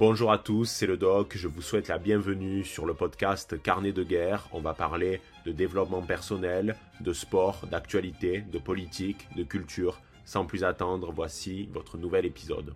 Bonjour à tous, c'est le doc, je vous souhaite la bienvenue sur le podcast Carnet de guerre. On va parler de développement personnel, de sport, d'actualité, de politique, de culture. Sans plus attendre, voici votre nouvel épisode.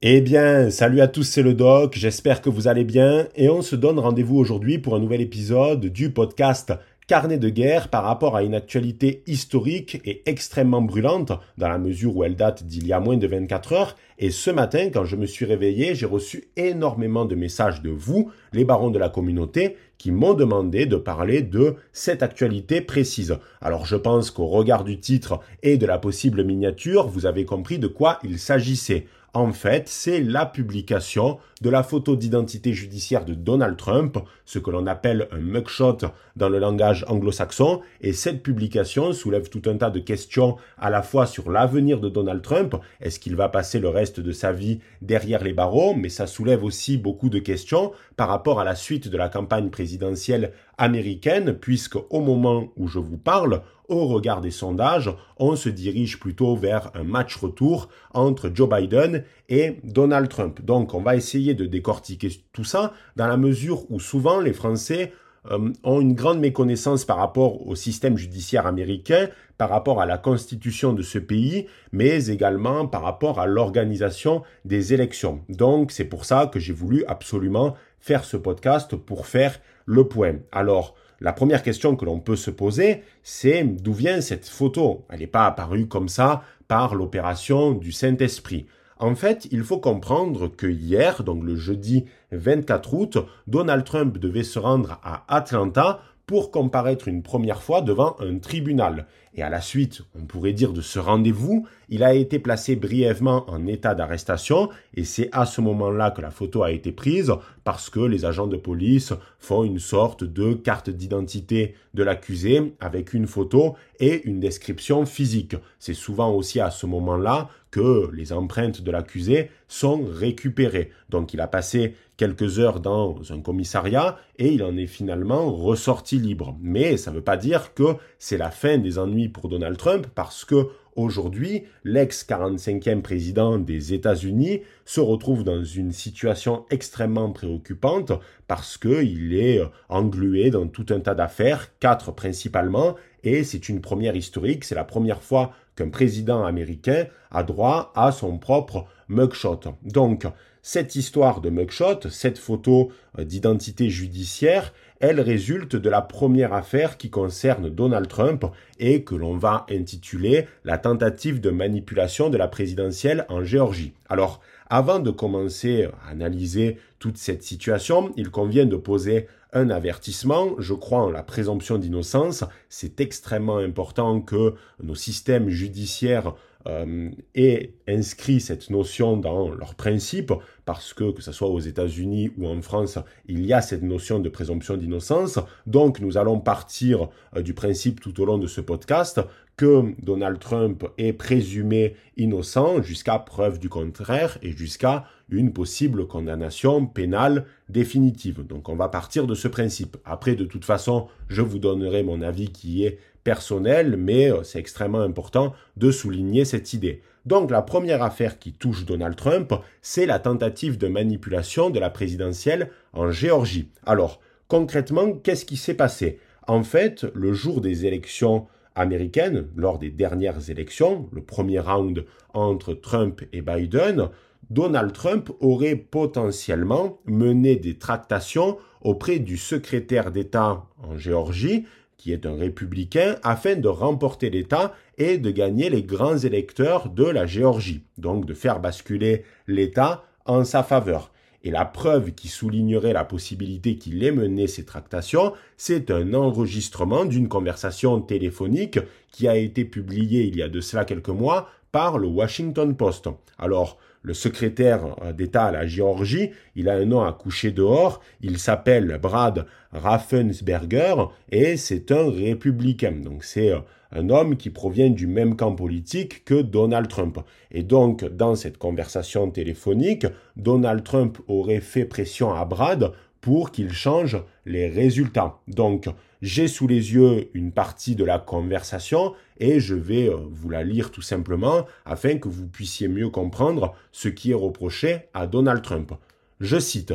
Eh bien, salut à tous, c'est le doc, j'espère que vous allez bien et on se donne rendez-vous aujourd'hui pour un nouvel épisode du podcast carnet de guerre par rapport à une actualité historique et extrêmement brûlante, dans la mesure où elle date d'il y a moins de 24 heures, et ce matin, quand je me suis réveillé, j'ai reçu énormément de messages de vous, les barons de la communauté, qui m'ont demandé de parler de cette actualité précise. Alors je pense qu'au regard du titre et de la possible miniature, vous avez compris de quoi il s'agissait. En fait, c'est la publication de la photo d'identité judiciaire de Donald Trump, ce que l'on appelle un mugshot dans le langage anglo-saxon, et cette publication soulève tout un tas de questions à la fois sur l'avenir de Donald Trump, est-ce qu'il va passer le reste de sa vie derrière les barreaux, mais ça soulève aussi beaucoup de questions par rapport à la suite de la campagne présidentielle américaine, puisque au moment où je vous parle, au regard des sondages, on se dirige plutôt vers un match retour entre Joe Biden et Donald Trump. Donc on va essayer de décortiquer tout ça dans la mesure où souvent les Français euh, ont une grande méconnaissance par rapport au système judiciaire américain, par rapport à la constitution de ce pays, mais également par rapport à l'organisation des élections. Donc c'est pour ça que j'ai voulu absolument faire ce podcast pour faire le point. Alors, la première question que l'on peut se poser, c'est d'où vient cette photo? Elle n'est pas apparue comme ça par l'opération du Saint-Esprit. En fait, il faut comprendre que hier, donc le jeudi 24 août, Donald Trump devait se rendre à Atlanta pour comparaître une première fois devant un tribunal. Et à la suite, on pourrait dire de ce rendez-vous, il a été placé brièvement en état d'arrestation et c'est à ce moment-là que la photo a été prise parce que les agents de police font une sorte de carte d'identité de l'accusé avec une photo et une description physique. C'est souvent aussi à ce moment-là que les empreintes de l'accusé sont récupérées. Donc il a passé quelques heures dans un commissariat et il en est finalement ressorti libre. Mais ça ne veut pas dire que c'est la fin des ennuis pour Donald Trump parce que Aujourd'hui, l'ex-45e président des États-Unis se retrouve dans une situation extrêmement préoccupante parce qu'il est englué dans tout un tas d'affaires, quatre principalement, et c'est une première historique, c'est la première fois qu'un président américain a droit à son propre mugshot. Donc, cette histoire de mugshot, cette photo euh, d'identité judiciaire, elle résulte de la première affaire qui concerne Donald Trump et que l'on va intituler la tentative de manipulation de la présidentielle en Géorgie. Alors, avant de commencer à analyser toute cette situation, il convient de poser un avertissement. Je crois en la présomption d'innocence. C'est extrêmement important que nos systèmes judiciaires euh, aient inscrit cette notion dans leurs principes, parce que, que ce soit aux États-Unis ou en France, il y a cette notion de présomption d'innocence. Donc, nous allons partir euh, du principe tout au long de ce podcast que Donald Trump est présumé innocent jusqu'à preuve du contraire et jusqu'à une possible condamnation pénale définitive. Donc on va partir de ce principe. Après, de toute façon, je vous donnerai mon avis qui est personnel, mais euh, c'est extrêmement important de souligner cette idée. Donc la première affaire qui touche Donald Trump, c'est la tentative de manipulation de la présidentielle en Géorgie. Alors, concrètement, qu'est-ce qui s'est passé? En fait, le jour des élections américaines, lors des dernières élections, le premier round entre Trump et Biden, Donald Trump aurait potentiellement mené des tractations auprès du secrétaire d'État en Géorgie, qui est un républicain, afin de remporter l'État et de gagner les grands électeurs de la Géorgie, donc de faire basculer l'État en sa faveur. Et la preuve qui soulignerait la possibilité qu'il ait mené ces tractations, c'est un enregistrement d'une conversation téléphonique qui a été publiée il y a de cela quelques mois par le Washington Post. Alors, le secrétaire euh, d'État à la Géorgie, il a un nom à coucher dehors, il s'appelle Brad Raffensberger et c'est un républicain. Donc c'est euh, un homme qui provient du même camp politique que Donald Trump. Et donc, dans cette conversation téléphonique, Donald Trump aurait fait pression à Brad pour qu'il change les résultats. Donc, j'ai sous les yeux une partie de la conversation et je vais euh, vous la lire tout simplement afin que vous puissiez mieux comprendre ce qui est reproché à Donald Trump. Je cite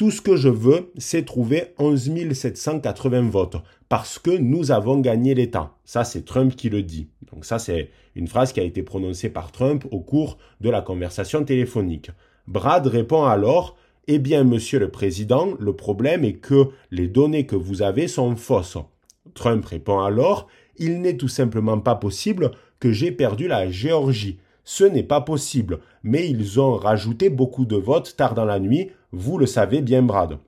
tout ce que je veux, c'est trouver 11 780 votes parce que nous avons gagné l'État. Ça, c'est Trump qui le dit. Donc ça, c'est une phrase qui a été prononcée par Trump au cours de la conversation téléphonique. Brad répond alors, eh bien, monsieur le président, le problème est que les données que vous avez sont fausses. Trump répond alors, il n'est tout simplement pas possible que j'ai perdu la Géorgie. Ce n'est pas possible, mais ils ont rajouté beaucoup de votes tard dans la nuit, vous le savez bien Brad.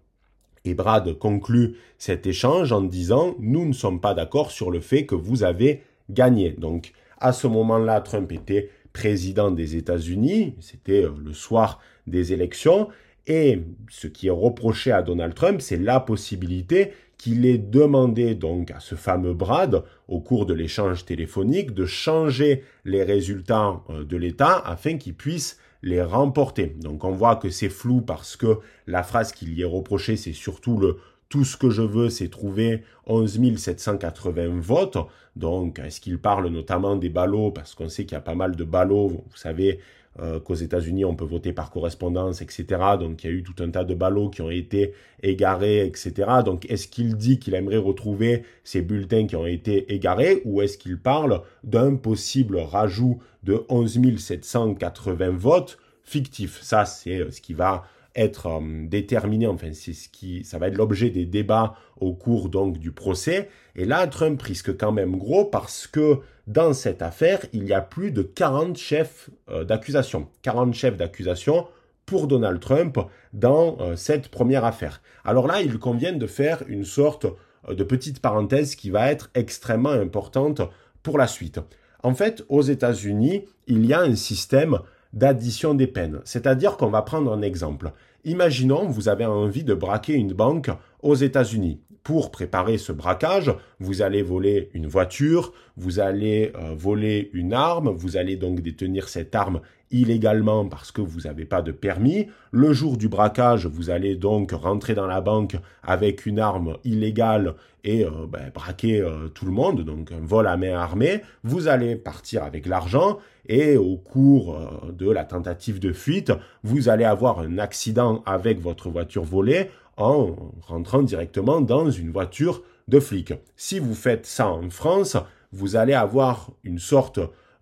Et Brad conclut cet échange en disant Nous ne sommes pas d'accord sur le fait que vous avez gagné. Donc à ce moment-là, Trump était président des États-Unis, c'était euh, le soir des élections, et ce qui est reproché à Donald Trump, c'est la possibilité qu'il ait demandé donc à ce fameux Brad, au cours de l'échange téléphonique, de changer les résultats euh, de l'État afin qu'il puisse les remporter. Donc on voit que c'est flou parce que la phrase qu'il y est reprochée, c'est surtout le tout ce que je veux, c'est trouver 11 780 votes. Donc, est-ce qu'il parle notamment des ballots? Parce qu'on sait qu'il y a pas mal de ballots. Vous savez, euh, qu'aux États-Unis, on peut voter par correspondance, etc. Donc il y a eu tout un tas de ballots qui ont été égarés, etc. Donc est-ce qu'il dit qu'il aimerait retrouver ces bulletins qui ont été égarés ou est-ce qu'il parle d'un possible rajout de 11 780 votes fictifs? Ça, c'est euh, ce qui va être euh, déterminé, enfin c'est ce qui, ça va être l'objet des débats au cours donc du procès. Et là, Trump risque quand même gros parce que dans cette affaire, il y a plus de 40 chefs euh, d'accusation, 40 chefs d'accusation pour Donald Trump dans euh, cette première affaire. Alors là, il convient de faire une sorte de petite parenthèse qui va être extrêmement importante pour la suite. En fait, aux États-Unis, il y a un système d'addition des peines. C'est-à-dire qu'on va prendre un exemple. Imaginons, vous avez envie de braquer une banque aux États-Unis. Pour préparer ce braquage, vous allez voler une voiture, vous allez euh, voler une arme, vous allez donc détenir cette arme illégalement parce que vous n'avez pas de permis. Le jour du braquage, vous allez donc rentrer dans la banque avec une arme illégale et euh, ben, braquer euh, tout le monde, donc un vol à main armée. Vous allez partir avec l'argent et au cours de la tentative de fuite, vous allez avoir un accident avec votre voiture volée en rentrant directement dans une voiture de flic. Si vous faites ça en France, vous allez avoir une sorte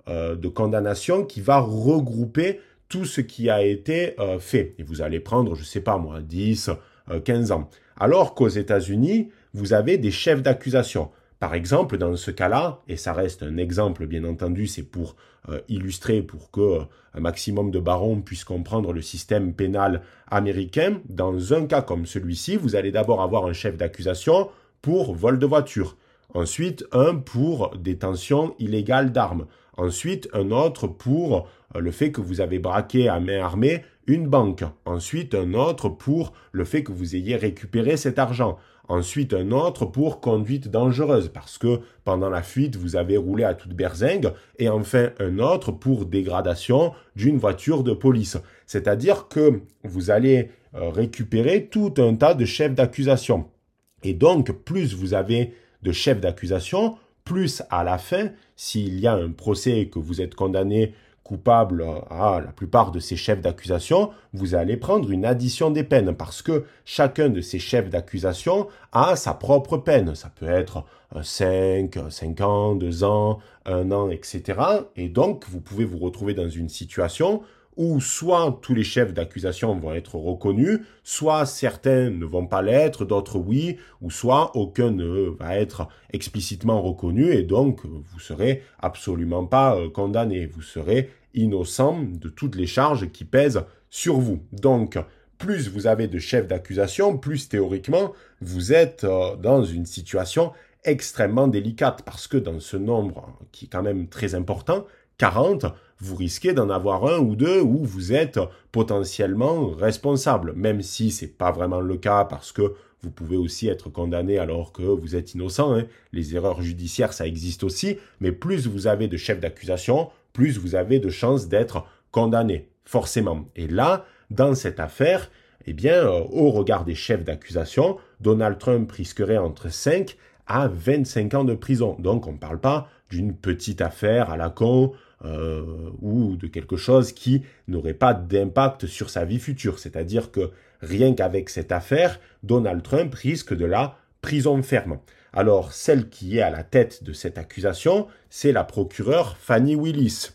euh, de condamnation qui va regrouper tout ce qui a été euh, fait. Et vous allez prendre, je ne sais pas moi, 10, 15 ans. Alors qu'aux États-Unis, vous avez des chefs d'accusation. Par exemple, dans ce cas-là, et ça reste un exemple bien entendu, c'est pour euh, illustrer, pour que euh, un maximum de barons puissent comprendre le système pénal américain, dans un cas comme celui-ci, vous allez d'abord avoir un chef d'accusation pour vol de voiture, ensuite un pour détention illégale d'armes, ensuite un autre pour euh, le fait que vous avez braqué à main armée une banque, ensuite un autre pour le fait que vous ayez récupéré cet argent, Ensuite, un autre pour conduite dangereuse, parce que pendant la fuite, vous avez roulé à toute berzingue. Et enfin, un autre pour dégradation d'une voiture de police. C'est-à-dire que vous allez euh, récupérer tout un tas de chefs d'accusation. Et donc, plus vous avez de chefs d'accusation, plus à la fin, s'il y a un procès et que vous êtes condamné coupable à la plupart de ces chefs d'accusation, vous allez prendre une addition des peines parce que chacun de ces chefs d'accusation a sa propre peine. Ça peut être 5, 5 ans, 2 ans, 1 an, etc. Et donc, vous pouvez vous retrouver dans une situation où soit tous les chefs d'accusation vont être reconnus, soit certains ne vont pas l'être, d'autres oui, ou soit aucun ne va être explicitement reconnu et donc vous serez absolument pas euh, condamné, vous serez innocent de toutes les charges qui pèsent sur vous. Donc, plus vous avez de chefs d'accusation, plus théoriquement vous êtes euh, dans une situation extrêmement délicate parce que dans ce nombre qui est quand même très important, 40, vous risquez d'en avoir un ou deux où vous êtes potentiellement responsable, même si c'est pas vraiment le cas parce que vous pouvez aussi être condamné alors que vous êtes innocent. Hein. Les erreurs judiciaires, ça existe aussi, mais plus vous avez de chefs d'accusation, plus vous avez de chances d'être condamné, forcément. Et là, dans cette affaire, eh bien, euh, au regard des chefs d'accusation, Donald Trump risquerait entre 5 à 25 ans de prison. Donc on ne parle pas d'une petite affaire à la con euh, ou de quelque chose qui n'aurait pas d'impact sur sa vie future. C'est-à-dire que rien qu'avec cette affaire, Donald Trump risque de la prison ferme. Alors celle qui est à la tête de cette accusation, c'est la procureure Fanny Willis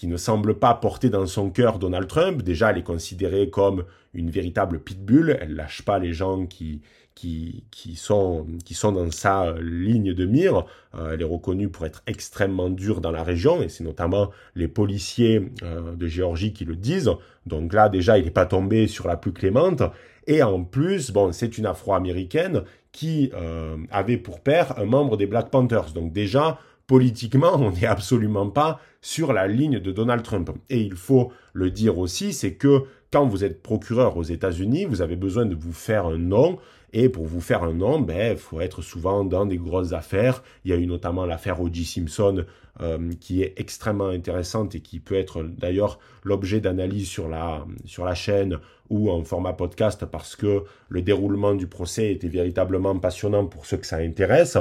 qui ne semble pas porter dans son cœur Donald Trump. Déjà, elle est considérée comme une véritable pitbull. Elle lâche pas les gens qui, qui, sont, qui sont dans sa euh, ligne de mire. Euh, elle est reconnue pour être extrêmement dure dans la région, et c'est notamment les policiers euh, de Géorgie qui le disent. Donc là, déjà, il n'est pas tombé sur la plus clémente. Et en plus, bon, c'est une Afro-américaine qui avait pour père un membre des Black Panthers. Donc déjà, politiquement, on n'est absolument pas sur la ligne de Donald Trump. Et il faut le dire aussi, c'est que quand vous êtes procureur aux États-Unis, vous avez besoin de vous faire un nom. Et pour vous faire un nom, ben, faut être souvent dans des grosses affaires. Il y a eu notamment l'affaire O.J. Simpson euh, qui est extrêmement intéressante et qui peut être d'ailleurs l'objet d'analyse sur la, sur la chaîne ou en format podcast parce que le déroulement du procès était véritablement passionnant pour ceux que ça intéresse.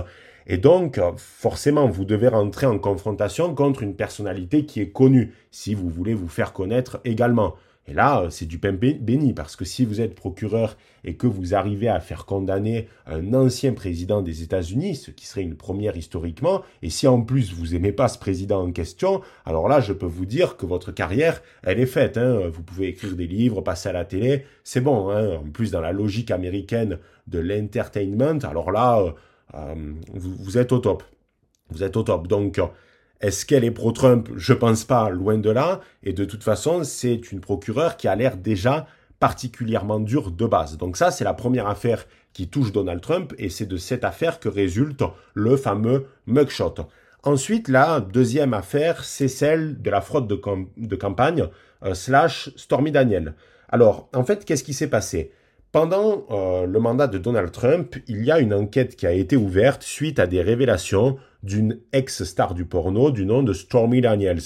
Et donc, forcément, vous devez rentrer en confrontation contre une personnalité qui est connue, si vous voulez vous faire connaître également. Et là, c'est du pain béni, parce que si vous êtes procureur et que vous arrivez à faire condamner un ancien président des États-Unis, ce qui serait une première historiquement, et si en plus vous aimez pas ce président en question, alors là, je peux vous dire que votre carrière, elle est faite. Hein. Vous pouvez écrire des livres, passer à la télé, c'est bon. Hein. En plus, dans la logique américaine de l'entertainment, alors là, euh, vous, êtes au top. Vous êtes au top. Donc, est-ce qu'elle est pro-Trump? Je pense pas, loin de là. Et de toute façon, c'est une procureure qui a l'air déjà particulièrement dure de base. Donc ça, c'est la première affaire qui touche Donald Trump et c'est de cette affaire que résulte le fameux mugshot. Ensuite, la deuxième affaire, c'est celle de la fraude de, campagne euh, slash Stormy Daniel. Alors, en fait, qu'est-ce qui s'est passé? Pendant euh, le mandat de Donald Trump, il y a une enquête qui a été ouverte suite à des révélations d'une ex-star du porno du nom de Stormy Daniels.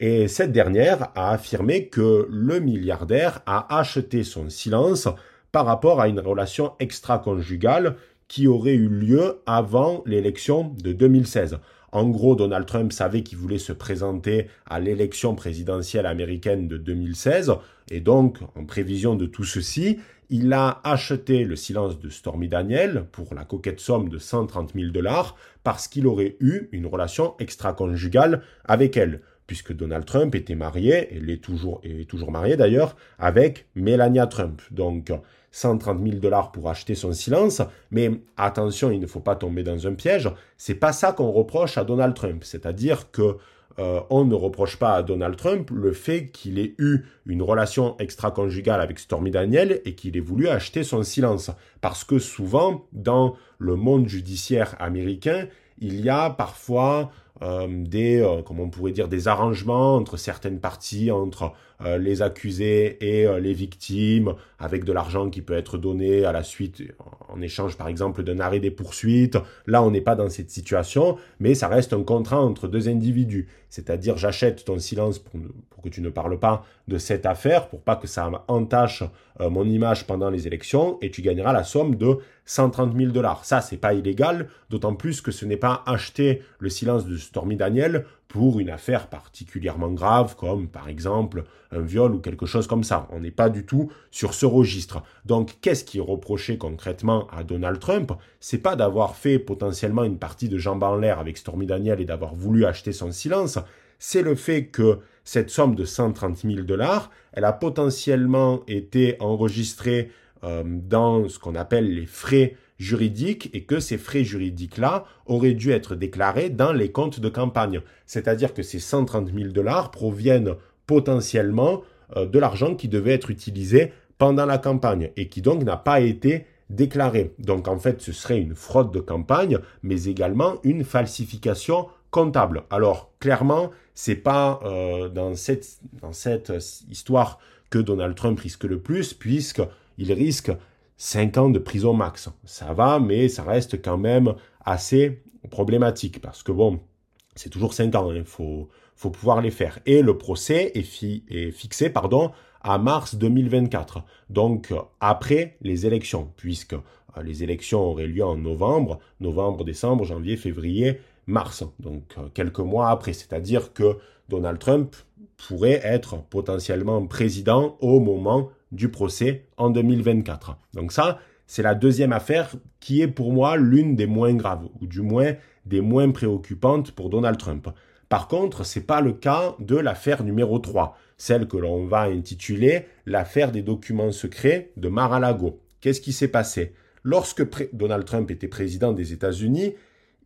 Et cette dernière a affirmé que le milliardaire a acheté son silence par rapport à une relation extra-conjugale qui aurait eu lieu avant l'élection de 2016. En gros, Donald Trump savait qu'il voulait se présenter à l'élection présidentielle américaine de 2016, et donc, en prévision de tout ceci, il a acheté le silence de Stormy Daniel pour la coquette somme de 130 000 dollars parce qu'il aurait eu une relation extra-conjugale avec elle, puisque Donald Trump était marié, et est toujours, est toujours marié d'ailleurs, avec Melania Trump. Donc, 130 000 dollars pour acheter son silence, mais attention, il ne faut pas tomber dans un piège. C'est pas ça qu'on reproche à Donald Trump. C'est-à-dire que euh, on ne reproche pas à Donald Trump le fait qu'il ait eu une relation extra-conjugale avec Stormy Daniel et qu'il ait voulu acheter son silence. Parce que souvent, dans le monde judiciaire américain, il y a parfois des, euh, comment on pourrait dire, des arrangements entre certaines parties, entre euh, les accusés et les victimes, avec de l'argent qui peut être donné à la suite, en échange par exemple d'un arrêt des poursuites. Là, on n'est pas dans cette situation, mais ça reste un contrat entre deux individus. C'est-à-dire, j'achète ton silence pour, pour, que tu ne parles pas de cette affaire, pour pas que ça entache mon image pendant les élections, et tu gagneras la somme de 130 000 dollars. Ça, c'est pas illégal, d'autant plus que ce n'est pas acheter le silence de Stormy Daniel pour une affaire particulièrement grave, comme par exemple un viol ou quelque chose comme ça. On n'est pas du tout sur ce registre. Donc, qu'est-ce qui est reproché concrètement à Donald Trump? C'est pas d'avoir fait potentiellement une partie de jambes en l'air avec Stormy Daniel et d'avoir voulu acheter son silence. C'est le fait que cette somme de 130 000 dollars, elle a potentiellement été enregistrée euh, dans ce qu'on appelle les frais juridiques et que ces frais juridiques-là auraient dû être déclarés dans les comptes de campagne. C'est-à-dire que ces 130 000 dollars proviennent potentiellement euh, de l'argent qui devait être utilisé pendant la campagne et qui donc n'a pas été déclaré. Donc en fait, ce serait une fraude de campagne, mais également une falsification comptable. Alors clairement, c'est pas euh, dans cette dans cette histoire que Donald Trump risque le plus, puisque il risque 5 ans de prison max. Ça va, mais ça reste quand même assez problématique parce que bon, c'est toujours 5 ans, il hein. faut, pouvoir les faire. Et le procès est, fixé pardon, à mars 2024, donc après les élections, puisque euh, les élections auraient lieu en novembre, novembre, décembre, janvier, février, mars, donc euh, quelques mois après. C'est-à-dire que Donald Trump pourrait être potentiellement président au moment du procès en 2024. Donc ça, c'est la deuxième affaire qui est pour moi l'une des moins graves, ou du moins des moins préoccupantes pour Donald Trump. Par contre, ce n'est pas le cas de l'affaire numéro 3, celle que l'on va intituler l'affaire des documents secrets de Mar-a-Lago. Qu'est-ce qui s'est passé? Lorsque Donald Trump était président des États-Unis,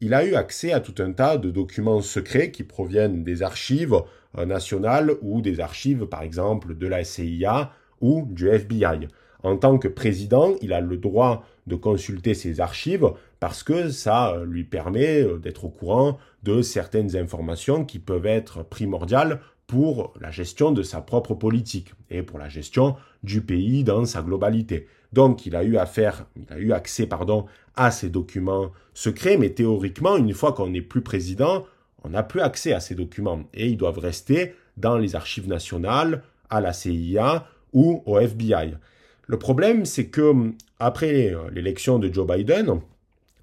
il a eu accès à tout un tas de documents secrets qui proviennent des archives euh, nationales ou des archives, par exemple, de la CIA ou du FBI. En tant que président, il a le droit de consulter ces archives parce que ça euh, lui permet euh, d'être au courant de certaines informations qui peuvent être primordiales pour la gestion de sa propre politique et pour la gestion du pays dans sa globalité. Donc, il a eu accès, à ces documents secrets, mais théoriquement, une fois qu'on n'est plus président, on n'a plus accès à ces documents et ils doivent rester dans les archives nationales, à la CIA ou au FBI. Le problème, c'est que après l'élection de Joe Biden,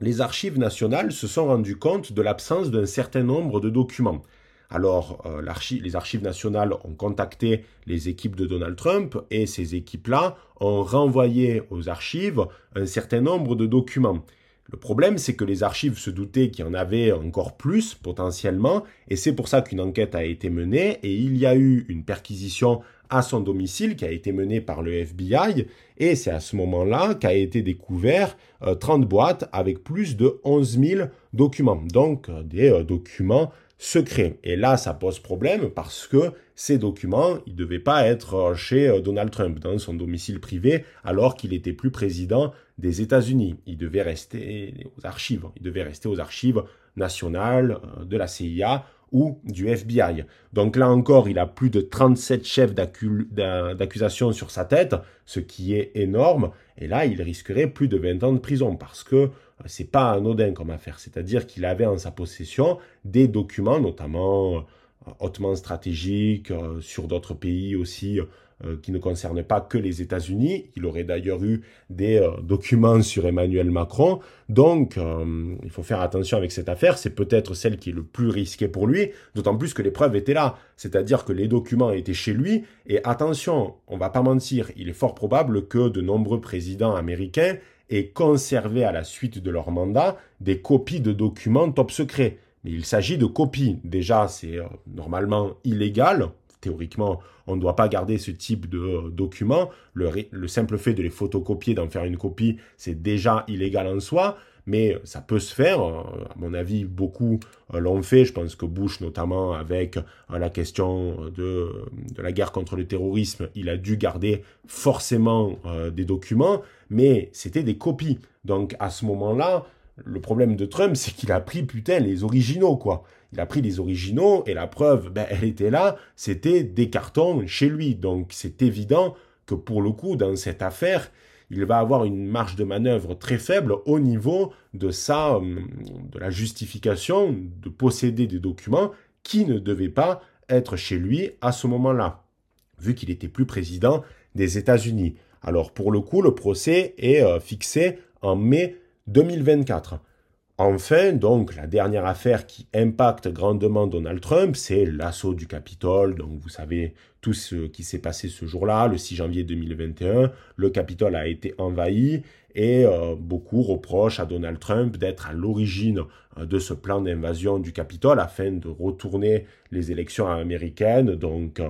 les archives nationales se sont rendues compte de l'absence d'un certain nombre de documents. Alors, euh, les archives nationales ont contacté les équipes de Donald Trump et ces équipes-là ont renvoyé aux archives un certain nombre de documents. Le problème, c'est que les archives se doutaient qu'il y en avait encore plus potentiellement, et c'est pour ça qu'une enquête a été menée, et il y a eu une perquisition à son domicile qui a été menée par le FBI, et c'est à ce moment-là qu'a été découvert 30 euh, boîtes avec plus de 11 000 documents, donc euh, des documents secret. Et là, ça pose problème parce que ces documents, ils ne devaient pas être chez euh, Donald Trump, dans son domicile privé, alors qu'il était plus président des États-Unis. Il devait rester aux archives. Il devait rester aux archives nationales euh, de la CIA ou du FBI. Donc là encore, il a plus de 37 chefs d'accusation sur sa tête, ce qui est énorme. Et là, il risquerait plus de 20 ans de prison parce que c'est pas anodin comme affaire. C'est-à-dire qu'il avait en sa possession des documents, notamment euh, hautement stratégiques, euh, sur d'autres pays aussi euh, qui ne concernent pas que les États-Unis. Il aurait d'ailleurs eu des documents sur Emmanuel Macron. Donc, il faut faire attention avec cette affaire. C'est peut-être celle qui est le plus risquée pour lui, d'autant plus que les preuves étaient là. C'est-à-dire que les documents étaient chez lui. Et attention, on va pas mentir, il est fort probable que de nombreux présidents américains et conserver à la suite de leur mandat des copies de documents top secrets. Mais il s'agit de copies. Déjà, c'est euh, normalement illégal. Théoriquement, on ne doit pas garder ce type de euh, documents. Le, le simple fait de les photocopier, d'en faire une copie, c'est déjà illégal en soi mais ça peut se faire. À mon avis, beaucoup euh, l'ont fait. Je pense que Bush, notamment avec euh, la question de, de la guerre contre le terrorisme, il a dû garder forcément euh, des documents, mais c'était des copies. Donc à ce moment-là, le problème de Trump, c'est qu'il a pris putain les originaux, quoi. Il a pris les originaux et la preuve, ben, elle était là, c'était des cartons chez lui. Donc c'est évident que pour le coup, dans cette affaire, il va avoir une marge de manœuvre très faible au niveau de sa, euh, de la justification de posséder des documents qui ne devaient pas être chez lui à ce moment-là, vu qu'il était plus président des États-Unis. Alors pour le coup, le procès est euh, fixé en mai 2024. Enfin, donc, la dernière affaire qui impacte grandement Donald Trump, c'est l'assaut du Capitole. Donc, vous savez tout ce qui s'est passé ce jour-là, le 6 janvier 2021. Le Capitole a été envahi et euh, beaucoup reprochent à Donald Trump d'être à l'origine euh, de ce plan d'invasion du Capitole afin de retourner les élections américaines. Donc,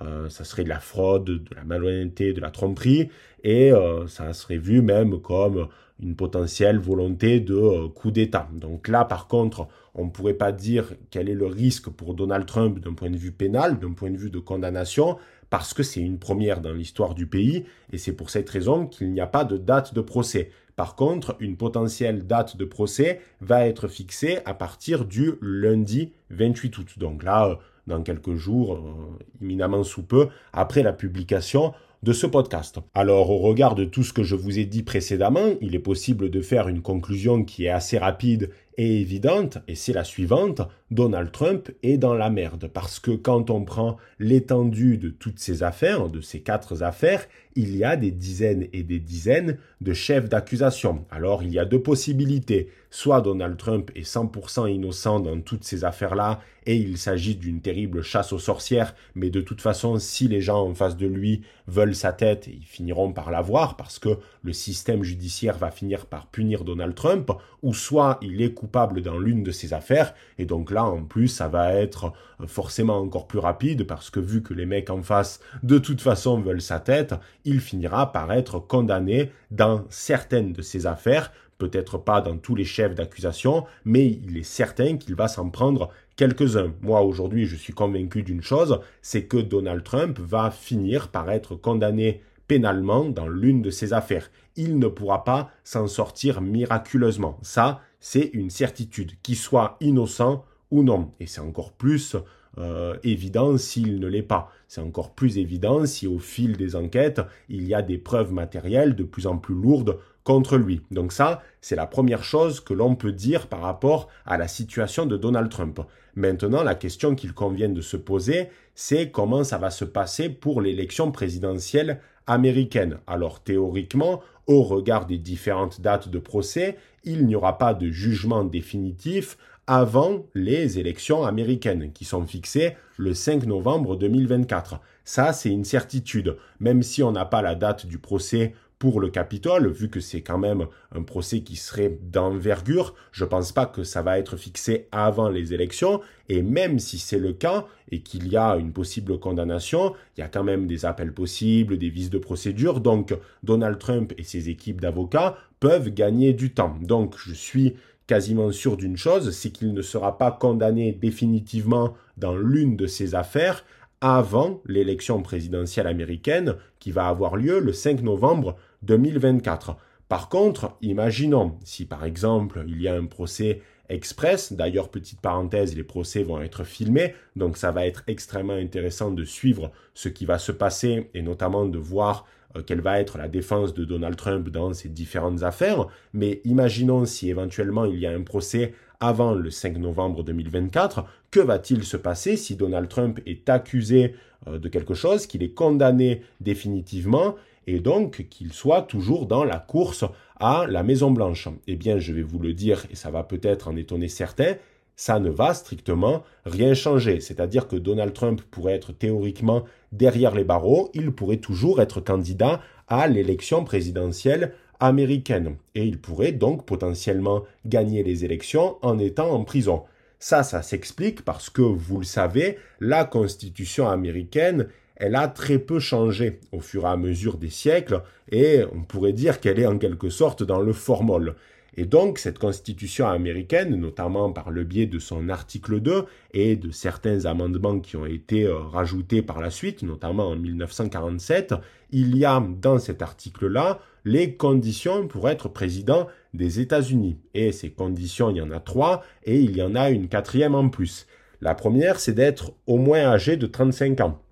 euh, ça serait de la fraude, de la malhonnêteté, de la tromperie et ça serait vu même comme une potentielle volonté de euh, coup d'État. Donc là, par contre, on ne pourrait pas dire quel est le risque pour Donald Trump d'un point de vue pénal, d'un point de vue de condamnation, parce que c'est une première dans l'histoire du pays, et c'est pour cette raison qu'il n'y a pas de date de procès. Par contre, une potentielle date de procès va être fixée à partir du lundi 28 août. Donc là, euh, dans quelques jours, euh, imminemment sous peu, après la publication de ce podcast. Alors au regard de tout ce que je vous ai dit précédemment, il est possible de faire une conclusion qui est assez rapide est évidente, et c'est la suivante, Donald Trump est dans la merde, parce que quand on prend l'étendue de toutes ces affaires, de ces quatre affaires, il y a des dizaines et des dizaines de chefs d'accusation. Alors il y a deux possibilités, soit Donald Trump est 100% innocent dans toutes ces affaires-là, et il s'agit d'une terrible chasse aux sorcières, mais de toute façon, si les gens en face de lui veulent sa tête, ils finiront par l'avoir, parce que le système judiciaire va finir par punir Donald Trump, ou soit il est coupable dans l'une de ces affaires, et donc là, en plus, ça va être forcément encore plus rapide, parce que vu que les mecs en face, de toute façon, veulent sa tête, il finira par être condamné dans certaines de ces affaires, peut-être pas dans tous les chefs d'accusation, mais il est certain qu'il va s'en prendre quelques-uns. Moi, aujourd'hui, je suis convaincu d'une chose, c'est que Donald Trump va finir par être condamné pénalement dans l'une de ces affaires. Il ne pourra pas s'en sortir miraculeusement. Ça, c'est une certitude, qu'il soit innocent ou non. Et c'est encore plus euh, évident s'il ne l'est pas. C'est encore plus évident si au fil des enquêtes, il y a des preuves matérielles de plus en plus lourdes contre lui. Donc ça, c'est la première chose que l'on peut dire par rapport à la situation de Donald Trump. Maintenant, la question qu'il convient de se poser, c'est comment ça va se passer pour l'élection présidentielle américaine. Alors théoriquement, au regard des différentes dates de procès, il n'y aura pas de jugement définitif avant les élections américaines qui sont fixées le 5 novembre 2024. Ça, c'est une certitude. Même si on n'a pas la date du procès pour le Capitole, vu que c'est quand même un procès qui serait d'envergure, je ne pense pas que ça va être fixé avant les élections, et même si c'est le cas, et qu'il y a une possible condamnation, il y a quand même des appels possibles, des vices de procédure, donc Donald Trump et ses équipes d'avocats peuvent gagner du temps. Donc je suis quasiment sûr d'une chose, c'est qu'il ne sera pas condamné définitivement dans l'une de ces affaires avant l'élection présidentielle américaine qui va avoir lieu le 5 novembre 2024. Par contre, imaginons si par exemple il y a un procès express, d'ailleurs petite parenthèse, les procès vont être filmés, donc ça va être extrêmement intéressant de suivre ce qui va se passer et notamment de voir euh, quelle va être la défense de Donald Trump dans ces différentes affaires, mais imaginons si éventuellement il y a un procès avant le 5 novembre 2024, que va-t-il se passer si Donald Trump est accusé euh, de quelque chose, qu'il est condamné définitivement et donc qu'il soit toujours dans la course à la Maison Blanche. Eh bien, je vais vous le dire, et ça va peut-être en étonner certains, ça ne va strictement rien changer. C'est-à-dire que Donald Trump pourrait être théoriquement derrière les barreaux, il pourrait toujours être candidat à l'élection présidentielle américaine. Et il pourrait donc potentiellement gagner les élections en étant en prison. Ça, ça s'explique parce que, vous le savez, la Constitution américaine elle a très peu changé au fur et à mesure des siècles, et on pourrait dire qu'elle est en quelque sorte dans le formol. Et donc, cette constitution américaine, notamment par le biais de son article 2 et de certains amendements qui ont été euh, rajoutés par la suite, notamment en 1947, il y a dans cet article-là les conditions pour être président des États-Unis. Et ces conditions, il y en a trois, et il y en a une quatrième en plus. La première, c'est d'être au moins âgé de 35 ans.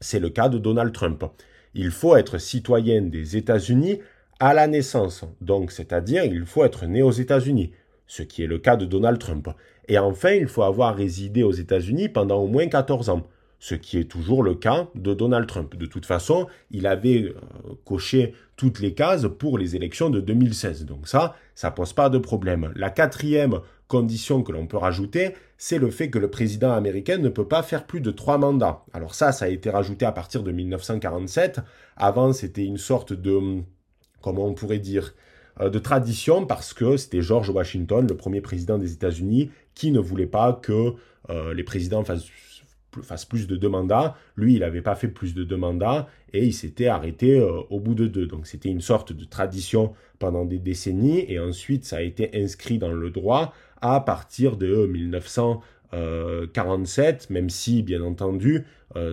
C'est le cas de Donald Trump. Il faut être citoyen des États-Unis à la naissance, donc c'est-à-dire il faut être né aux États-Unis, ce qui est le cas de Donald Trump. Et enfin, il faut avoir résidé aux États-Unis pendant au moins 14 ans, ce qui est toujours le cas de Donald Trump. De toute façon, il avait euh, coché toutes les cases pour les élections de 2016, donc ça, ça pose pas de problème. La quatrième condition que l'on peut rajouter, c'est le fait que le président américain ne peut pas faire plus de trois mandats. Alors ça, ça a été rajouté à partir de 1947. Avant, c'était une sorte de comment on pourrait dire, euh, de tradition parce que c'était George Washington, le premier président des États-Unis, qui ne voulait pas que euh, les présidents fassent, plus de deux mandats. Lui, il n'avait pas fait plus de deux mandats et il s'était arrêté euh, au bout de deux. Donc c'était une sorte de tradition pendant des décennies et ensuite ça a été inscrit dans le droit à partir de 1947, même si, bien entendu,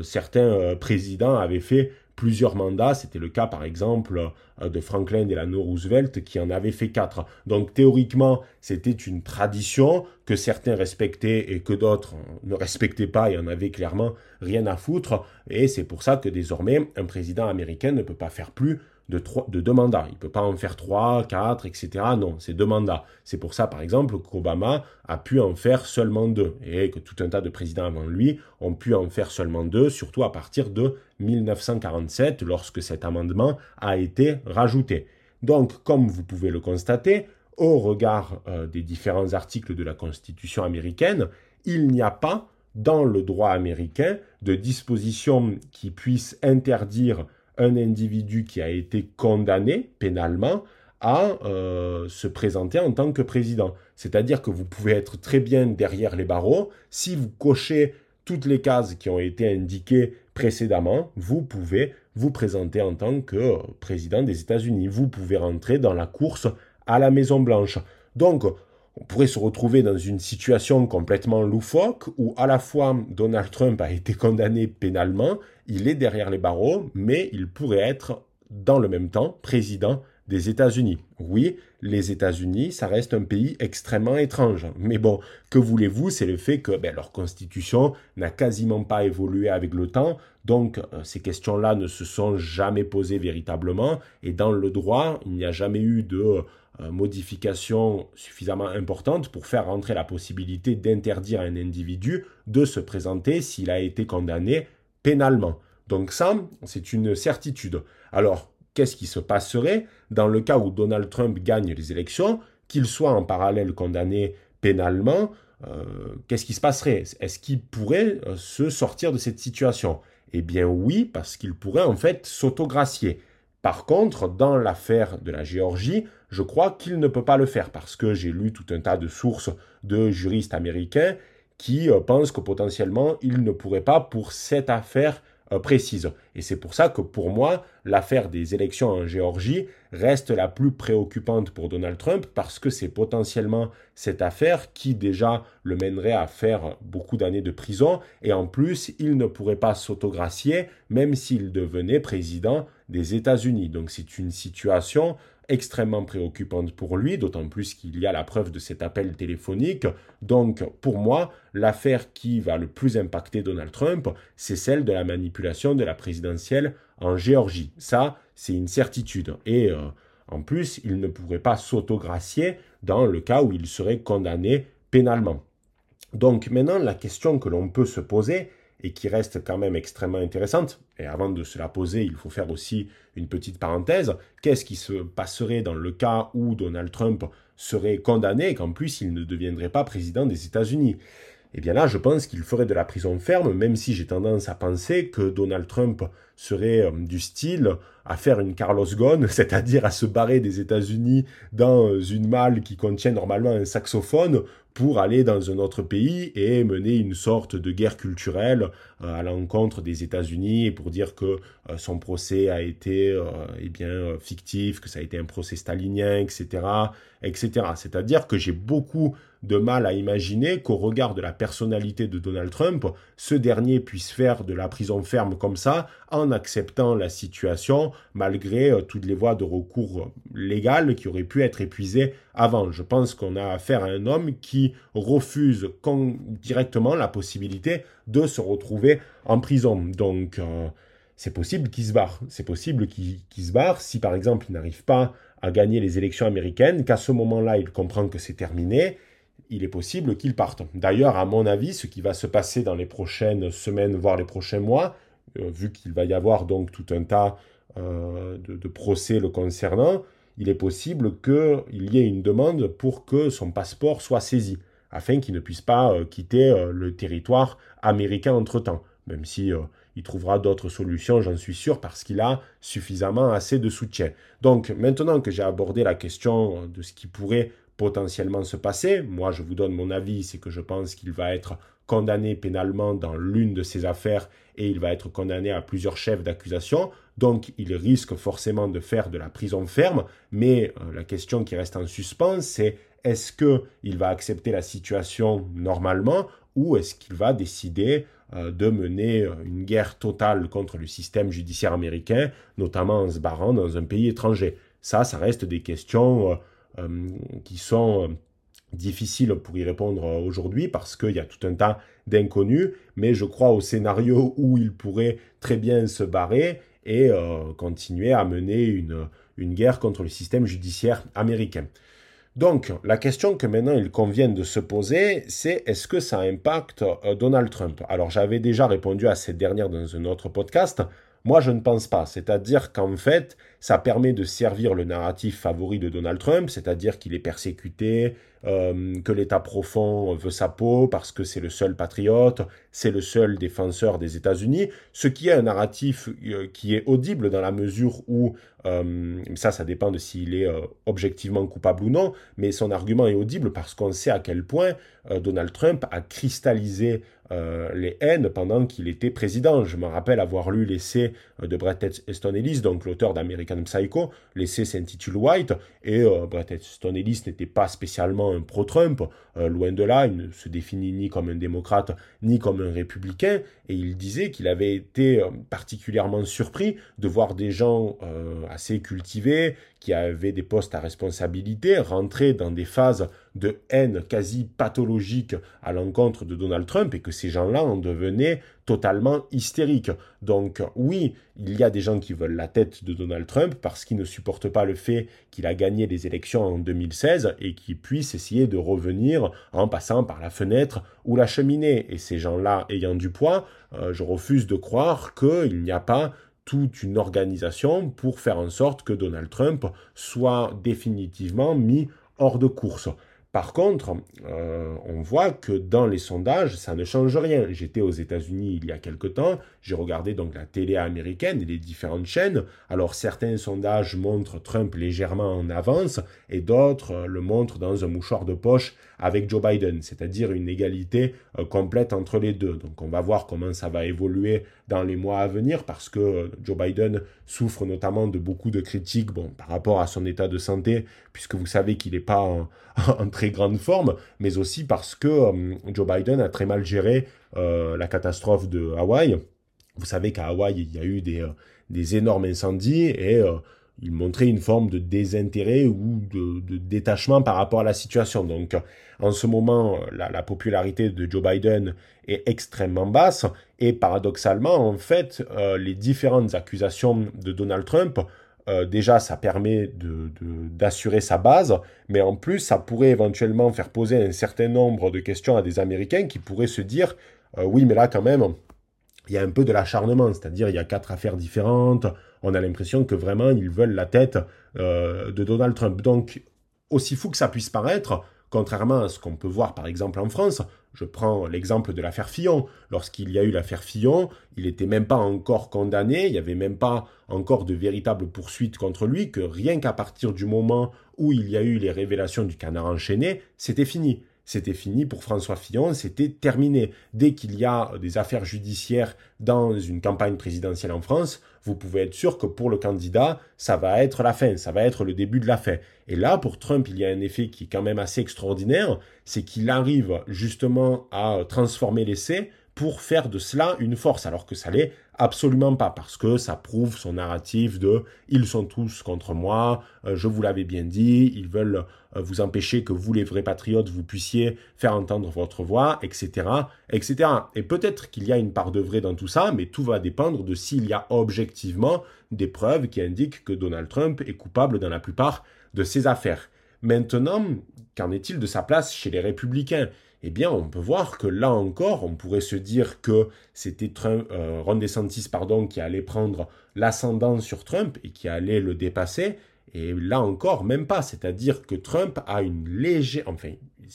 certains présidents avaient fait plusieurs mandats. C'était le cas, par exemple, euh, de Franklin Delano Roosevelt qui en avait fait quatre. Donc théoriquement, c'était une tradition que certains respectaient et que d'autres ne respectaient pas et en avaient clairement rien à foutre. Et c'est pour ça que désormais, un président américain ne peut pas faire plus de, de deux mandats. Il ne peut pas en faire trois, quatre, etc. Non, c'est deux mandats. C'est pour ça, par exemple, qu'Obama a pu en faire seulement deux et que tout un tas de présidents avant lui ont pu en faire seulement deux, surtout à partir de 1947, lorsque cet amendement a été rajouté. Donc, comme vous pouvez le constater, au regard euh, des différents articles de la Constitution américaine, il n'y a pas dans le droit américain de disposition qui puisse interdire un individu qui a été condamné pénalement à euh, se présenter en tant que président. C'est-à-dire que vous pouvez être très bien derrière les barreaux. Si vous cochez toutes les cases qui ont été indiquées précédemment, vous pouvez vous présenter en tant que président des États-Unis. Vous pouvez rentrer dans la course à la Maison Blanche. Donc, on pourrait se retrouver dans une situation complètement loufoque où à la fois Donald Trump a été condamné pénalement, il est derrière les barreaux, mais il pourrait être dans le même temps président des États-Unis. Oui, les États-Unis, ça reste un pays extrêmement étrange. Mais bon, que voulez-vous? C'est le fait que ben, leur constitution n'a quasiment pas évolué avec le temps. Donc, euh, ces questions-là ne se sont jamais posées véritablement. Et dans le droit, il n'y a jamais eu de euh, modification suffisamment importante pour faire rentrer la possibilité d'interdire à un individu de se présenter s'il a été condamné pénalement. Donc ça, c'est une certitude. Alors, qu'est-ce qui se passerait dans le cas où Donald Trump gagne les élections, qu'il soit en parallèle condamné pénalement euh, Qu'est-ce qui se passerait? Est-ce qu'il pourrait euh, se sortir de cette situation? Eh bien oui, parce qu'il pourrait en fait s'autogracier. Par contre, dans l'affaire de la Géorgie, je crois qu'il ne peut pas le faire parce que j'ai lu tout un tas de sources de juristes américains qui euh, pensent que potentiellement il ne pourrait pas pour cette affaire précise. Et c'est pour ça que pour moi, l'affaire des élections en Géorgie reste la plus préoccupante pour Donald Trump parce que c'est potentiellement cette affaire qui déjà le mènerait à faire beaucoup d'années de prison et en plus, il ne pourrait pas s'autogracier même s'il devenait président des États-Unis. Donc c'est une situation extrêmement préoccupante pour lui, d'autant plus qu'il y a la preuve de cet appel téléphonique. Donc, pour moi, l'affaire qui va le plus impacter Donald Trump, c'est celle de la manipulation de la présidentielle en Géorgie. Ça, c'est une certitude. Et euh, en plus, il ne pourrait pas s'autogracier dans le cas où il serait condamné pénalement. Donc maintenant, la question que l'on peut se poser, et qui reste quand même extrêmement intéressante. Et avant de se la poser, il faut faire aussi une petite parenthèse. Qu'est-ce qui se passerait dans le cas où Donald Trump serait condamné et qu'en plus il ne deviendrait pas président des États-Unis? Eh bien là, je pense qu'il ferait de la prison ferme, même si j'ai tendance à penser que Donald Trump serait euh, du style à faire une Carlos Ghosn, c'est-à-dire à se barrer des États-Unis dans une malle qui contient normalement un saxophone pour aller dans un autre pays et mener une sorte de guerre culturelle euh, à l'encontre des États-Unis et pour dire que euh, son procès a été euh, eh bien fictif, que ça a été un procès stalinien, etc., etc. C'est-à-dire que j'ai beaucoup de mal à imaginer qu'au regard de la personnalité de Donald Trump, ce dernier puisse faire de la prison ferme comme ça en acceptant la situation malgré toutes les voies de recours légales qui auraient pu être épuisées avant. Je pense qu'on a affaire à un homme qui refuse directement la possibilité de se retrouver en prison. Donc, euh, c'est possible qu'il se barre. C'est possible qu'il se barre si, par exemple, il n'arrive pas à gagner les élections américaines, qu'à ce moment-là, il comprend que c'est terminé, il est possible qu'il parte. D'ailleurs, à mon avis, ce qui va se passer dans les prochaines semaines, voire les prochains mois, euh, vu qu'il va y avoir donc tout un tas euh, de, procès le concernant, il est possible qu'il y ait une demande pour que son passeport soit saisi, afin qu'il ne puisse pas euh, quitter le territoire américain entre-temps, même si il trouvera d'autres solutions, j'en suis sûr, parce qu'il a suffisamment assez de soutien. Donc maintenant que j'ai abordé la question de ce qui pourrait potentiellement se passer, moi je vous donne mon avis, c'est que je pense qu'il va être condamné pénalement dans l'une de ses affaires et il va être condamné à plusieurs chefs d'accusation. Donc il risque forcément de faire de la prison ferme, mais euh, la question qui reste en suspens, c'est est-ce qu'il va accepter la situation normalement ou est-ce qu'il va décider euh, de mener euh, une guerre totale contre le système judiciaire américain, notamment en se barrant dans un pays étranger? Ça, ça reste des questions qui sont difficiles pour y répondre aujourd'hui parce qu'il y a tout un tas d'inconnus, mais je crois au scénario où il pourrait très bien se barrer et continuer à mener une, une guerre contre le système judiciaire américain. Donc, la question que maintenant il convient de se poser, c'est est-ce que ça impacte Donald Trump? Alors, j'avais déjà répondu à cette dernière dans un autre podcast. Moi, je ne pense pas. C'est-à-dire qu'en fait, ça permet de servir le narratif favori de Donald Trump, c'est-à-dire qu'il est persécuté, euh, que l'État profond veut sa peau parce que c'est le seul patriote, c'est le seul défenseur des États-Unis, ce qui est un narratif euh, qui est audible dans la mesure où, euh, ça, ça dépend de s'il est objectivement coupable ou non, mais son argument est audible parce qu'on sait à quel point Donald Trump a cristallisé les haines pendant qu'il était président. Je me rappelle avoir lu l'essai de Bret Easton Ellis, donc l'auteur d'American Psycho. L'essai s'intitule White, et Bret Easton Ellis n'était pas spécialement un pro-Trump, euh, loin de là, il ne se définit ni comme un démocrate ni comme un républicain, et il disait qu'il avait été euh, particulièrement surpris de voir des gens euh, assez cultivés, qui avaient des postes à responsabilité, rentrer dans des phases de haine quasi pathologique à l'encontre de Donald Trump, et que ces gens-là en devenaient totalement hystériques. Donc oui, il y a des gens qui veulent la tête de Donald Trump parce qu'ils ne supportent pas le fait qu'il a gagné les élections en 2016 et qu'il puisse essayer de revenir en passant par la fenêtre ou la cheminée. Et ces gens-là ayant du poids, euh, je refuse de croire qu'il n'y a pas toute une organisation pour faire en sorte que Donald Trump soit définitivement mis hors de course. Par contre, euh, on voit que dans les sondages, ça ne change rien. J'étais aux États-Unis il y a quelque temps, j'ai regardé donc la télé américaine et les différentes chaînes. Alors certains sondages montrent Trump légèrement en avance et d'autres euh, le montrent dans un mouchoir de poche avec Joe Biden, c'est-à-dire une égalité euh, complète entre les deux. Donc on va voir comment ça va évoluer dans les mois à venir parce que Joe Biden souffre notamment de beaucoup de critiques bon, par rapport à son état de santé, puisque vous savez qu'il n'est pas en, très grande forme, mais aussi parce que euh, Joe Biden a très mal géré euh, la catastrophe de Hawaï. Vous savez qu'à Hawaï, il y a eu euh, des énormes incendies et il montrait une forme de désintérêt ou de, détachement par rapport à la situation. Donc, en ce moment, la, la, popularité de Joe Biden est extrêmement basse et paradoxalement, en fait, les différentes accusations de Donald Trump euh, déjà, ça permet d'assurer de, sa base, mais en plus, ça pourrait éventuellement faire poser un certain nombre de questions à des Américains qui pourraient se dire, euh, oui, mais là, quand même, il y a un peu de l'acharnement, c'est-à-dire il y a quatre affaires différentes, on a l'impression que vraiment, ils veulent la tête euh, de Donald Trump. Donc, aussi fou que ça puisse paraître, Contrairement à ce qu'on peut voir par exemple en France, je prends l'exemple de l'affaire Fillon. Lorsqu'il y a eu l'affaire Fillon, il n'était même pas encore condamné, il n'y avait même pas encore de véritable poursuite contre lui, que rien qu'à partir du moment où il y a eu les révélations du canard enchaîné, c'était fini c'était fini pour François Fillon, c'était terminé. Dès qu'il y a des affaires judiciaires dans une campagne présidentielle en France, vous pouvez être sûr que pour le candidat, ça va être la fin, ça va être le début de la fin. Et là, pour Trump, il y a un effet qui est quand même assez extraordinaire, c'est qu'il arrive justement à transformer l'essai pour faire de cela une force, alors que ça l'est absolument pas, parce que ça prouve son narratif de ils sont tous contre moi, euh, je vous l'avais bien dit, ils veulent euh, vous empêcher que vous, les vrais patriotes, vous puissiez faire entendre votre voix, etc., etc. Et peut-être qu'il y a une part de vrai dans tout ça, mais tout va dépendre de s'il y a objectivement des preuves qui indiquent que Donald Trump est coupable dans la plupart de ses affaires. Maintenant, qu'en est-il de sa place chez les républicains? Eh bien, on peut voir que là encore, on pourrait se dire que c'était euh, Ron pardon, qui allait prendre l'ascendant sur Trump et qui allait le dépasser. Et là encore, même pas. C'est-à-dire que Trump a une légère, enfin,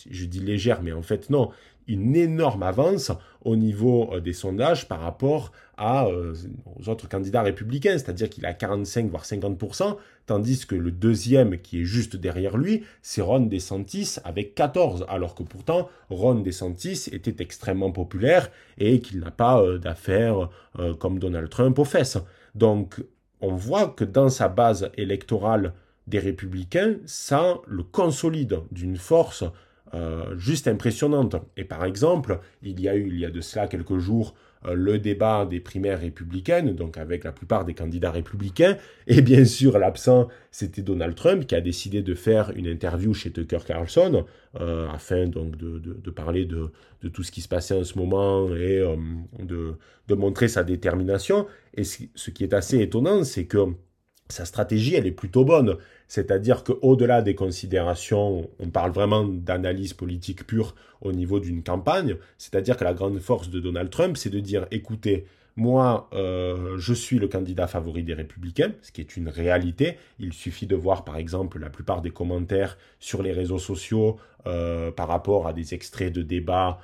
je dis légère, mais en fait non, une énorme avance au niveau euh, des sondages par rapport euh, aux autres candidats républicains, c'est-à-dire qu'il a 45 voire 50%, tandis que le deuxième qui est juste derrière lui, c'est Ron DeSantis avec 14, alors que pourtant Ron DeSantis était extrêmement populaire et qu'il n'a pas euh, d'affaires comme Donald Trump aux fesses. Donc on voit que dans sa base électorale des républicains, ça le consolide d'une force euh, juste impressionnante. Et par exemple, il y a eu, il y a de cela quelques jours, euh, le débat des primaires républicaines, donc avec la plupart des candidats républicains. Et bien sûr, l'absent, c'était Donald Trump qui a décidé de faire une interview chez Tucker Carlson euh, afin donc de, parler de, tout ce qui se passait en ce moment et de, montrer sa détermination. Et ce qui est assez étonnant, c'est que sa stratégie, elle est plutôt bonne. C'est-à-dire qu'au-delà des considérations, on parle vraiment d'analyse politique pure au niveau d'une campagne. C'est-à-dire que la grande force de Donald Trump, c'est de dire, écoutez, moi, euh, je suis le candidat favori des républicains, ce qui est une réalité. Il suffit de voir, par exemple, la plupart des commentaires sur les réseaux sociaux euh, par rapport à des extraits de débats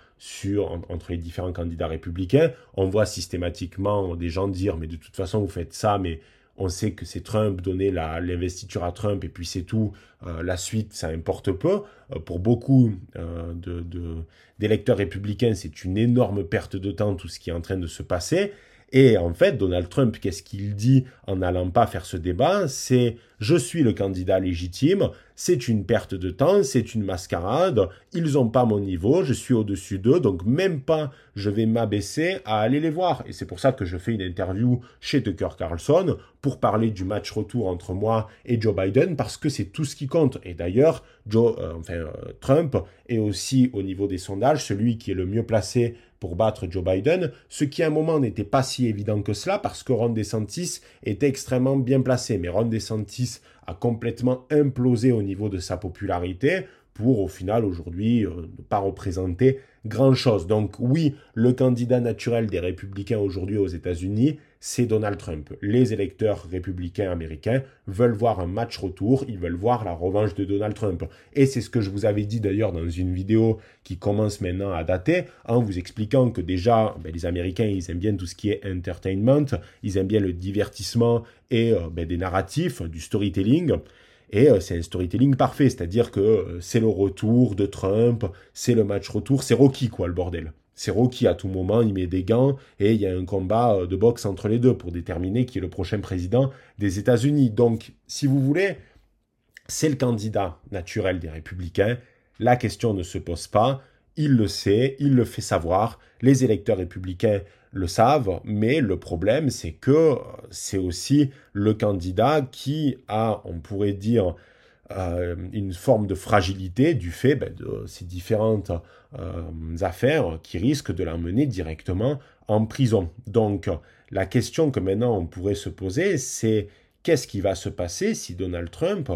entre les différents candidats républicains. On voit systématiquement des gens dire, mais de toute façon, vous faites ça, mais on sait que c'est Trump, donner l'investiture à Trump et puis c'est tout. Euh, la suite, ça importe peu. Pour beaucoup euh, d'électeurs républicains, c'est une énorme perte de temps tout ce qui est en train de se passer. Et en fait, Donald Trump, qu'est-ce qu'il dit en n'allant pas faire ce débat? C'est je suis le candidat légitime, c'est une perte de temps, c'est une mascarade, ils n'ont pas mon niveau, je suis au-dessus d'eux, donc même pas je vais m'abaisser à aller les voir. Et c'est pour ça que je fais une interview chez Tucker Carlson pour parler du match retour entre moi et Joe Biden, parce que c'est tout ce qui compte. Et d'ailleurs, Joe, euh, enfin, euh, Trump est aussi au niveau des sondages celui qui est le mieux placé pour battre Joe Biden, ce qui à un moment n'était pas si évident que cela parce que Ron DeSantis était extrêmement bien placé. Mais Ron DeSantis a complètement implosé au niveau de sa popularité pour au final aujourd'hui euh, ne pas représenter grand-chose. Donc oui, le candidat naturel des républicains aujourd'hui aux États-Unis, c'est Donald Trump. Les électeurs républicains américains veulent voir un match retour, ils veulent voir la revanche de Donald Trump. Et c'est ce que je vous avais dit d'ailleurs dans une vidéo qui commence maintenant à dater, en vous expliquant que déjà, ben, les Américains, ils aiment bien tout ce qui est entertainment, ils aiment bien le divertissement et euh, ben, des narratifs, du storytelling. Et euh, c'est un storytelling parfait, c'est-à-dire que euh, c'est le retour de Trump, c'est le match retour, c'est Rocky quoi le bordel. C'est Rocky à tout moment, il met des gants et il y a un combat euh, de boxe entre les deux pour déterminer qui est le prochain président des États-Unis. Donc, si vous voulez, c'est le candidat naturel des républicains. La question ne se pose pas. Il le sait, il le fait savoir. Les électeurs républicains le savent, mais le problème, c'est que c'est aussi le candidat qui a, on pourrait dire, euh, une forme de fragilité du fait ben, de ces différentes euh, affaires qui risquent de l'emmener directement en prison. Donc, la question que maintenant on pourrait se poser, c'est qu'est-ce qui va se passer si Donald Trump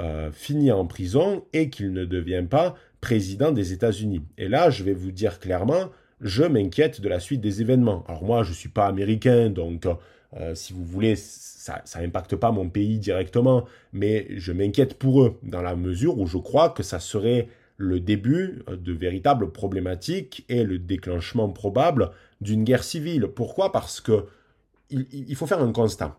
euh, finit en prison et qu'il ne devient pas président des États-Unis? Et là, je vais vous dire clairement, je m'inquiète de la suite des événements. Alors moi, je ne suis pas américain, donc euh, si vous voulez, ça n'impacte pas mon pays directement, mais je m'inquiète pour eux, dans la mesure où je crois que ça serait le début de véritables problématiques et le déclenchement probable d'une guerre civile. Pourquoi? Parce que il, faut faire un constat.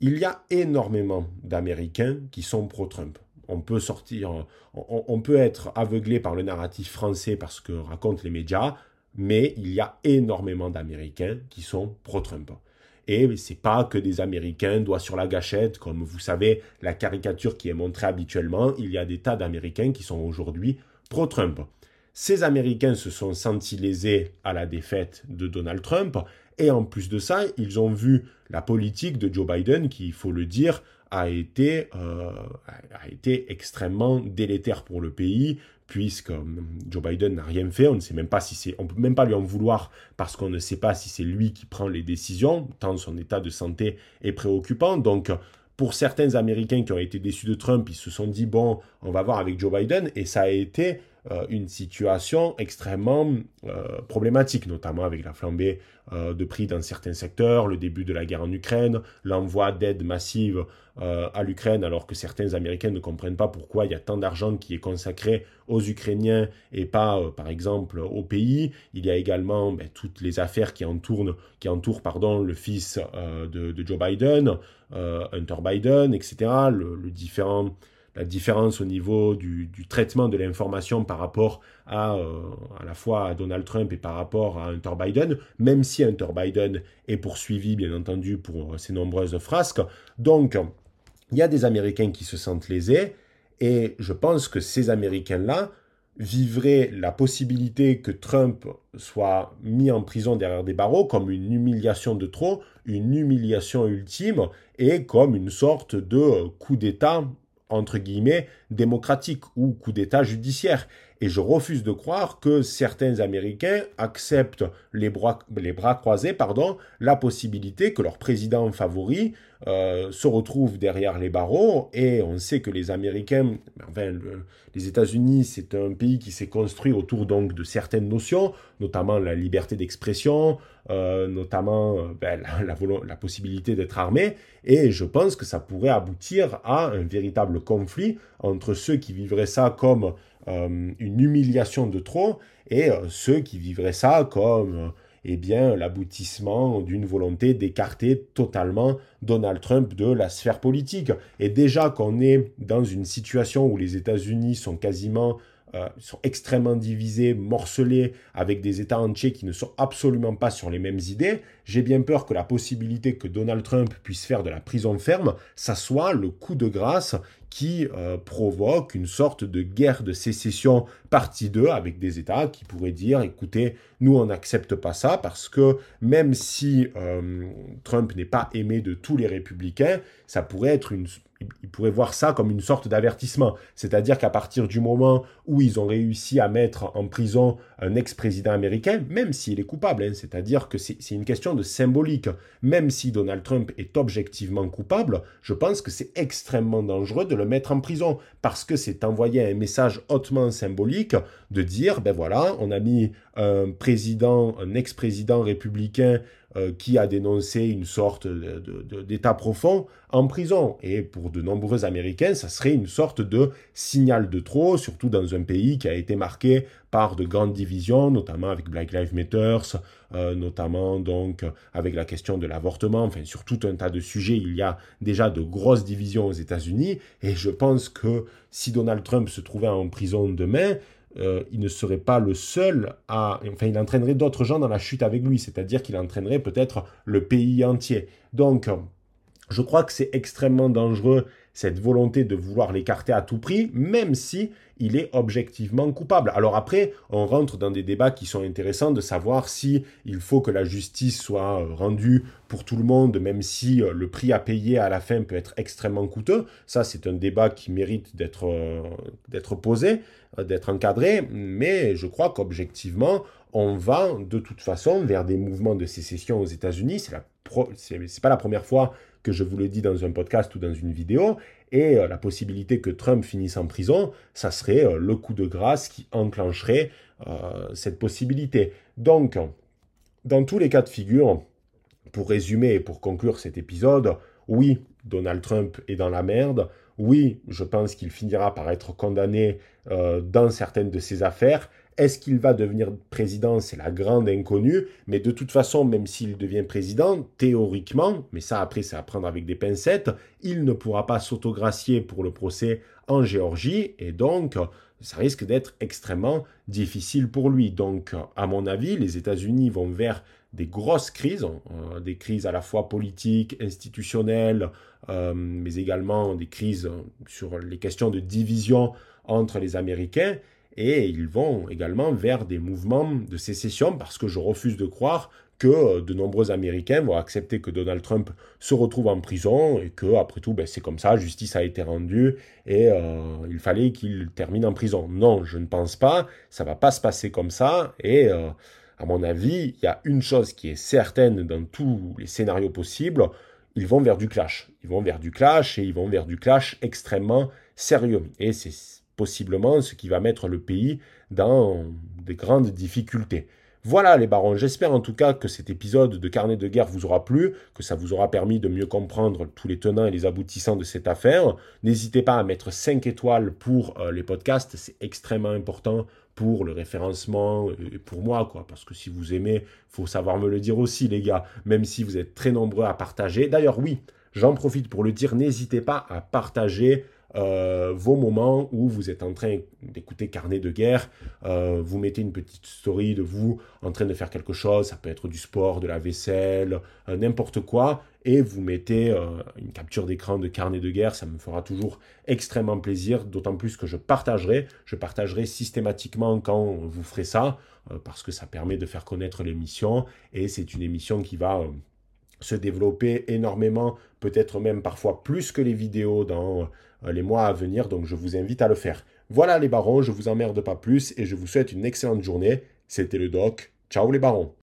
Il y a énormément d'Américains qui sont pro-Trump. On peut sortir, on peut être aveuglé par le narratif français parce que racontent les médias, mais il y a énormément d'Américains qui sont pro-Trump. Et c'est pas que des Américains doigts sur la gâchette, comme vous savez, la caricature qui est montrée habituellement. Il y a des tas d'Américains qui sont aujourd'hui pro-Trump. Ces Américains se sont sentis lésés à la défaite de Donald Trump. Et en plus de ça, ils ont vu la politique de Joe Biden, qui, il faut le dire, a été, euh, a été extrêmement délétère pour le pays, puisque Joe Biden n'a rien fait. On ne sait même pas si c'est, on peut même pas lui en vouloir parce qu'on ne sait pas si c'est lui qui prend les décisions, tant son état de santé est préoccupant. Donc, pour certains Américains qui ont été déçus de Trump, ils se sont dit bon, on va voir avec Joe Biden, et ça a été euh, une situation extrêmement euh, problématique, notamment avec la flambée euh, de prix dans certains secteurs, le début de la guerre en Ukraine, l'envoi d'aide massive à l'Ukraine, alors que certains Américains ne comprennent pas pourquoi il y a tant d'argent qui est consacré aux Ukrainiens et pas, par exemple, au pays. Il y a également ben, toutes les affaires qui entourent, qui entourent pardon, le fils de, Joe Biden, Hunter Biden, etc., le différent la différence au niveau du, traitement de l'information par rapport à, euh, à la fois à Donald Trump et par rapport à Hunter Biden, même si Hunter Biden est poursuivi, bien entendu, pour ses nombreuses frasques. Donc, il y a des Américains qui se sentent lésés, et je pense que ces Américains-là vivrait la possibilité que Trump soit mis en prison derrière des barreaux comme une humiliation de trop, une humiliation ultime et comme une sorte de coup d'État entre guillemets démocratique ou coup d'État judiciaire. Et je refuse de croire que certains Américains acceptent les bras, les bras croisés pardon, la possibilité que leur président favori euh, se retrouve derrière les barreaux. Et on sait que les Américains, enfin, les États-Unis, c'est un pays qui s'est construit autour donc de certaines notions, notamment la liberté d'expression, euh, notamment euh, ben, la, la, possibilité d'être armé. Et je pense que ça pourrait aboutir à un véritable conflit entre ceux qui vivraient ça comme euh, une humiliation de trop et euh, ceux qui vivraient ça comme euh, eh bien l'aboutissement d'une volonté d'écarter totalement Donald Trump de la sphère politique. Et déjà qu'on est dans une situation où les États-Unis sont quasiment sont extrêmement divisés, morcelés, avec des États entiers qui ne sont absolument pas sur les mêmes idées, j'ai bien peur que la possibilité que Donald Trump puisse faire de la prison ferme, ça soit le coup de grâce qui euh, provoque une sorte de guerre de sécession partie 2 avec des États qui pourraient dire, écoutez, nous on n'accepte pas ça parce que même si euh, Trump n'est pas aimé de tous les républicains, ça pourrait être une ils pourraient voir ça comme une sorte d'avertissement. C'est-à-dire qu'à partir du moment où ils ont réussi à mettre en prison un ex-président américain, même s'il est coupable, hein, c'est-à-dire que c'est une question de symbolique, même si Donald Trump est objectivement coupable, je pense que c'est extrêmement dangereux de le mettre en prison, parce que c'est envoyer un message hautement symbolique de dire, ben voilà, on a mis un président, un ex-président républicain euh, qui a dénoncé une sorte d'état profond en prison. Et pour de nombreux Américains, ça serait une sorte de signal de trop, surtout dans un pays qui a été marqué par de grandes divisions, notamment avec Black Lives Matter, euh, notamment donc avec la question de l'avortement, enfin sur tout un tas de sujets, il y a déjà de grosses divisions aux États-Unis. Et je pense que si Donald Trump se trouvait en prison demain, euh, il ne serait pas le seul à... Enfin, il entraînerait d'autres gens dans la chute avec lui, c'est-à-dire qu'il entraînerait peut-être le pays entier. Donc, je crois que c'est extrêmement dangereux cette volonté de vouloir l'écarter à tout prix, même si il est objectivement coupable. Alors après, on rentre dans des débats qui sont intéressants de savoir si il faut que la justice soit euh, rendue pour tout le monde, même si euh, le prix à payer à la fin peut être extrêmement coûteux. Ça, c'est un débat qui mérite d'être euh, posé, d'être encadré, mais je crois qu'objectivement, on va de toute façon vers des mouvements de sécession aux États-Unis. C'est c'est pas la première fois que je vous le dis dans un podcast ou dans une vidéo, et euh, la possibilité que Trump finisse en prison, ça serait euh, le coup de grâce qui enclencherait euh, cette possibilité. Donc, dans tous les cas de figure, pour résumer et pour conclure cet épisode, oui, Donald Trump est dans la merde. Oui, je pense qu'il finira par être condamné dans certaines de ses affaires. Est-ce qu'il va devenir président? C'est la grande inconnue. Mais de toute façon, même s'il devient président, théoriquement, mais ça après c'est à prendre avec des pincettes, il ne pourra pas s'autogracier pour le procès en Géorgie. Et donc, ça risque d'être extrêmement difficile pour lui. Donc, à mon avis, les États-Unis vont vers des grosses crises, euh, des crises à la fois politiques, institutionnelles, euh, mais également des crises sur les questions de division entre les Américains et ils vont également vers des mouvements de sécession parce que je refuse de croire que euh, de nombreux Américains vont accepter que Donald Trump se retrouve en prison et que après tout ben, c'est comme ça, justice a été rendue et euh, il fallait qu'il termine en prison. Non, je ne pense pas, ça va pas se passer comme ça et euh, à mon avis, il y a une chose qui est certaine dans tous les scénarios possibles, ils vont vers du clash. Ils vont vers du clash et ils vont vers du clash extrêmement sérieux. Et c'est possiblement ce qui va mettre le pays dans des grandes difficultés. Voilà les barons, j'espère en tout cas que cet épisode de Carnet de guerre vous aura plu, que ça vous aura permis de mieux comprendre tous les tenants et les aboutissants de cette affaire. N'hésitez pas à mettre 5 étoiles pour euh, les podcasts, c'est extrêmement important pour le référencement et pour moi quoi parce que si vous aimez, faut savoir me le dire aussi les gars, même si vous êtes très nombreux à partager. D'ailleurs oui, j'en profite pour le dire, n'hésitez pas à partager euh, vos moments où vous êtes en train d'écouter Carnet de guerre, euh, vous mettez une petite story de vous en train de faire quelque chose, ça peut être du sport, de la vaisselle, euh, n'importe quoi, et vous mettez une capture d'écran de carnet de guerre, ça me fera toujours extrêmement plaisir, d'autant plus que je partagerai, je partagerai systématiquement quand vous ferez ça, parce que ça permet de faire connaître l'émission, et c'est une émission qui va se développer énormément, peut-être même parfois plus que les vidéos dans les mois à venir, donc je vous invite à le faire. Voilà les barons, je vous emmerde pas plus et je vous souhaite une excellente journée. C'était le doc. Ciao les barons.